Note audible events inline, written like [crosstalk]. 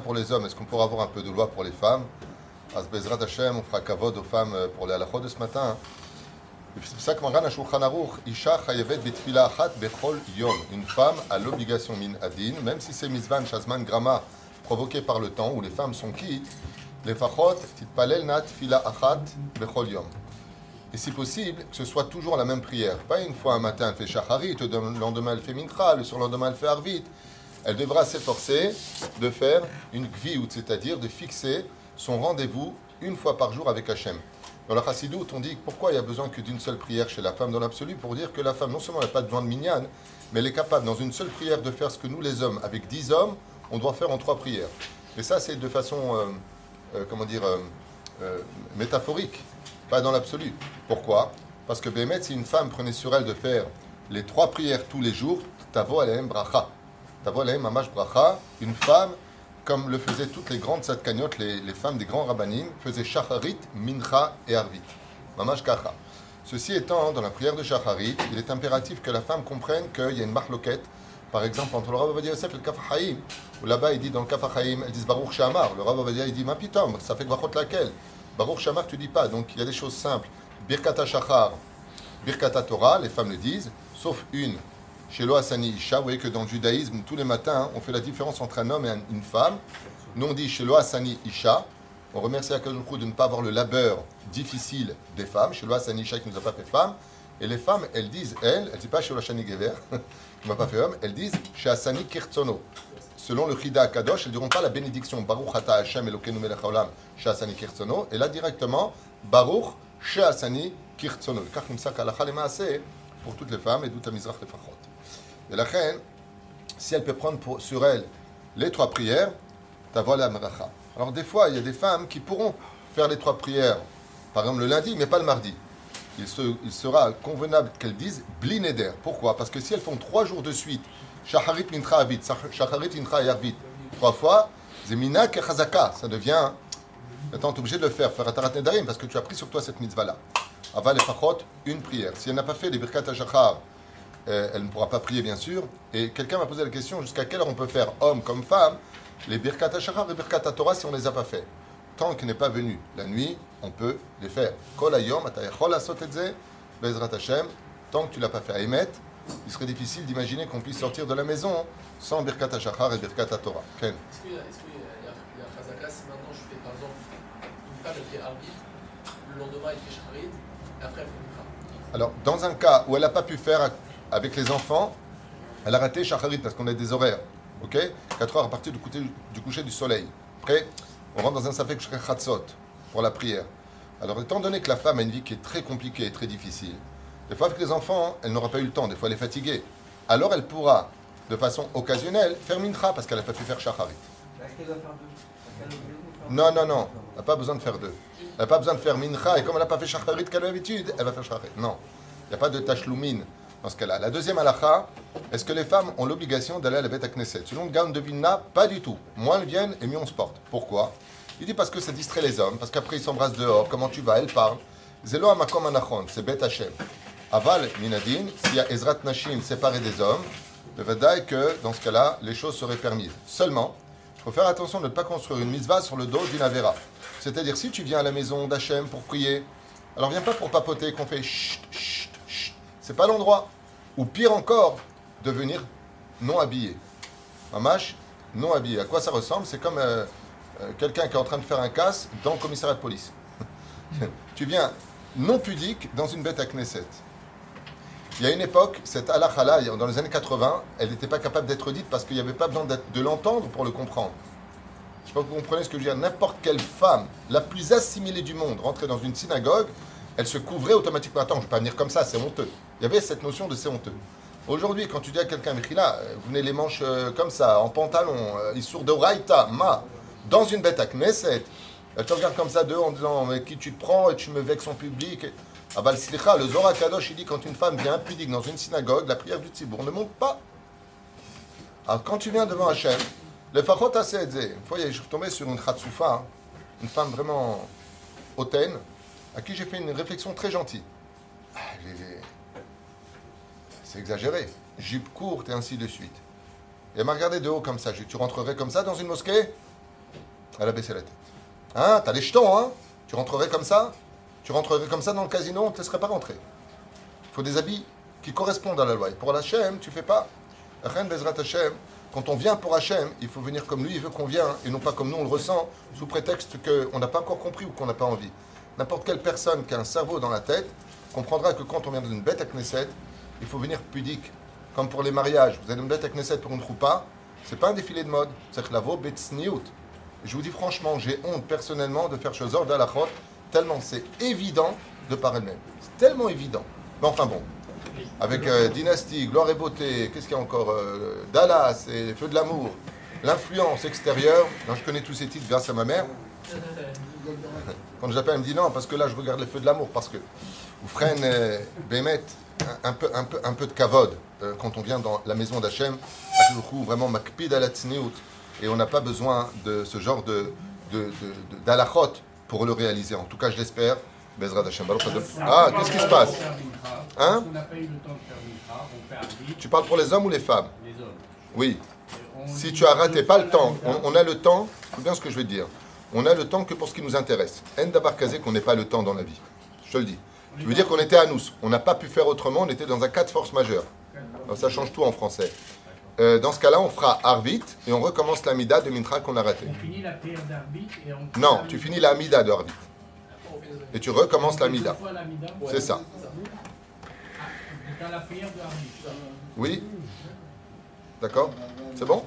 pour les hommes, est-ce qu'on pourra avoir un peu de loi pour les femmes? Bezrat Hashem, on fera kavod aux femmes euh, pour les halachot de ce matin. C'est pour ça que Maran Aruch, Isha chayevet yom. Une femme a l'obligation min adin, même si c'est misvan shazman grama provoqué par le temps où les femmes sont quittes, les fachot titpalel nat fila achat bechol yom. Et si possible, que ce soit toujours la même prière. Pas une fois un matin elle fait shacharit, le lendemain elle fait mincha, le surlendemain elle fait arvit. Elle devra s'efforcer de faire une gviout, c'est-à-dire de fixer son rendez-vous une fois par jour avec Hachem. Dans la Chassidoute, on dit pourquoi il y a besoin que d'une seule prière chez la femme dans l'absolu pour dire que la femme, non seulement n'a pas besoin de minyan, mais elle est capable dans une seule prière de faire ce que nous les hommes, avec dix hommes, on doit faire en trois prières. Et ça, c'est de façon, euh, euh, comment dire, euh, métaphorique, pas dans l'absolu. Pourquoi? Parce que Bémet, si une femme prenait sur elle de faire les trois prières tous les jours, tavo alem bracha. Tavo alem mamash bracha, une femme comme le faisaient toutes les grandes sadkaniotes, les, les femmes des grands rabbanim, faisaient shacharit, mincha et arvit. Mamash kacha. Ceci étant, dans la prière de shacharit, il est impératif que la femme comprenne qu'il y a une marloquette, par exemple, entre le Rav Avadia Yosef et le Kafahaim, où là-bas, il dit dans le Kafahaim, elles disent Baruch Shamar. Le Rav Avadia, il dit Ma pitom, ça fait Gvachot laquelle Baruch Shamar, tu dis pas. Donc, il y a des choses simples. Birkata Shachar, Birkata Torah, les femmes le disent, sauf une chez Loasani Isha, vous voyez que dans le judaïsme, tous les matins, on fait la différence entre un homme et une femme. Nous, on dit chez Loasani Isha. On remercie Akadoukou de ne pas avoir le labeur difficile des femmes. Chez Loasani Isha qui ne nous a pas fait femme. Et les femmes, elles disent, elles, elles ne disent pas chez Loasani Gever, [laughs] qui ne m'a pas fait homme, elles disent chez Asani Kirtsono. Selon le Chida Kadosh, elles ne diront pas la bénédiction Baruch Ata Hashem Elokeinu Melech Haolam chez Asani Kirtsono. Et là, directement, Baruch chez Asani Kirtsono. Car comme ça, pour toutes les femmes et d'où Mizrach les Fachot. Et la reine, si elle peut prendre sur elle les trois prières, t'avoir la meracha. Alors des fois, il y a des femmes qui pourront faire les trois prières, par exemple le lundi, mais pas le mardi. Il, sera convenable qu'elles disent blineder. Pourquoi? Parce que si elles font trois jours de suite, shacharit mincha avit, shacharit mincha yarvit, trois fois, zemina kechazaka, ça devient. Maintenant, tu es obligé de le faire, faire atarat nedarim, parce que tu as pris sur toi cette mitzvah-là. Aval fachot, une prière. Si elle n'a pas fait les birkat shachar, euh, elle ne pourra pas prier bien sûr. Et quelqu'un m'a posé la question jusqu'à quelle heure on peut faire, homme comme femme, les Birkat HaShachar et Birkat Torah si on ne les a pas fait. Tant qu'il n'est pas venu la nuit, on peut les faire. Kol Ayom, Bezrat Hashem, tant que tu ne l'as pas fait à Emet, il serait difficile d'imaginer qu'on puisse sortir de la maison sans Birkat HaShachar et Birkat Torah. Est-ce qu'il y a Chazaka si maintenant je fais par exemple une femme Arvit, le lendemain elle fait après Alors, dans un cas où elle n'a pas pu faire avec les enfants, elle a raté Shacharit parce qu'on a des horaires. Ok? 4 heures à partir du coucher du, coucher du soleil. Après, on rentre dans un Safek Chatzot pour la prière. Alors, étant donné que la femme a une vie qui est très compliquée et très difficile, des fois avec les enfants, elle n'aura pas eu le temps, des fois elle est fatiguée. Alors, elle pourra, de façon occasionnelle, faire mincha parce qu'elle n'a pas pu faire Shacharit. Non, non, non. Elle n'a pas besoin de faire deux. Elle n'a pas besoin de faire mincha et comme elle n'a pas fait Shacharit qu'elle a l'habitude, elle va faire Shacharit. Non. Il n'y a pas de tachloumine dans ce cas-là. La deuxième halakha, est-ce que les femmes ont l'obligation d'aller à la bête à Knesset? Selon le de Vilna, pas du tout. Moins elles viennent et mieux on se porte. Pourquoi? Il dit parce que ça distrait les hommes, parce qu'après ils s'embrassent dehors, comment tu vas, elles parlent. Zelo amakom anachon, c'est bête Hashem. Aval minadin, s'il y a Ezrat Nashim séparé des hommes, le que dans ce cas-là, les choses seraient permises. Seulement, il faut faire attention de ne pas construire une mitzvah sur le dos d'une avera. C'est-à-dire, si tu viens à la maison d'Hachem pour prier, alors viens pas pour papoter qu'on fait chut, chut, c'est pas l'endroit. Ou pire encore, devenir non habillé. Mamache, non habillé. À quoi ça ressemble? C'est comme euh, euh, quelqu'un qui est en train de faire un casse dans le commissariat de police. [laughs] tu viens non pudique dans une bête à Knesset. Il y a une époque, cette halakha dans les années 80, elle n'était pas capable d'être dite parce qu'il n'y avait pas besoin de l'entendre pour le comprendre. Je ne sais pas si vous comprenez ce que je veux dire. N'importe quelle femme, la plus assimilée du monde, rentrait dans une synagogue, elle se couvrait automatiquement. Attends, je ne vais pas venir comme ça, c'est honteux. Il y avait cette notion de c'est honteux. Aujourd'hui, quand tu dis à quelqu'un, là, euh, vous venez les manches euh, comme ça, en pantalon, euh, il sourd de raïta, ma, dans une bête à Knesset, elle te regarde comme ça d'eux en disant, mais qui tu te prends et tu me vexes en public. Ah bah le Zohar Kadosh, il dit quand une femme vient impudique dans une synagogue, la prière du Tzibour ne monte pas. Alors quand tu viens devant Hachem, le Fachot Asedze, une fois je suis tombé sur une Khatsoufa, hein, une femme vraiment hautaine, à qui j'ai fait une réflexion très gentille. Ah, c'est exagéré. Jupe courte et ainsi de suite. Et elle m'a regardé de haut comme ça. Tu rentrerais comme ça dans une mosquée? Elle a baissé la tête. Hein T'as les jetons, hein? Tu rentrerais comme ça? Tu rentrerais comme ça dans le casino, on ne te laisserait pas rentrer. Il faut des habits qui correspondent à la loi. Et pour l'Hachem, tu fais pas. Quand on vient pour Hachem, il faut venir comme lui, il veut qu'on vienne, et non pas comme nous on le ressent, sous prétexte qu'on n'a pas encore compris ou qu'on n'a pas envie. N'importe quelle personne qui a un cerveau dans la tête comprendra que quand on vient dans une bête à Knesset, il faut venir pudique. Comme pour les mariages, vous avez une bête à Knesset pour une troupa, c'est pas un défilé de mode, c'est que la Je vous dis franchement, j'ai honte personnellement de faire chose la d'Alachot, tellement c'est évident de par elle-même. C'est tellement évident. Mais enfin bon, avec euh, Dynastie, Gloire et Beauté, qu'est-ce qu'il y a encore euh, Dallas et Feu de l'amour, l'influence extérieure. je connais tous ces titres grâce à ma mère. Quand j'appelle, elle me dit non, parce que là, je regarde les Feux de l'amour, parce que vous freinez, euh, Bémet, un, peu, un, peu, un peu de kavod quand on vient dans la maison d'Hachem, vraiment makpid à la et on n'a pas besoin de ce genre de, de, pour le réaliser. En tout cas, je l'espère. Ah, qu'est-ce qui se passe Hein Tu parles pour les hommes ou les femmes Les hommes. Oui. Si tu as raté pas le temps, on, a le temps, c'est bien ce que je veux dire. On a le temps que pour ce qui nous intéresse. Endabar qu'on n'ait pas le temps dans la vie. Je te le dis. Tu veux dire qu'on était à nous. On n'a pas pu faire autrement, on était dans un cas de force majeure. ça change tout en français. Euh, dans ce cas-là, on fera Arvit et on recommence l'Amida de Mintra qu'on a raté. On finit la d'Arvit et on. Non, tu finis l'Amida de Arvit et tu recommences la mida. C'est ça. Oui D'accord C'est bon?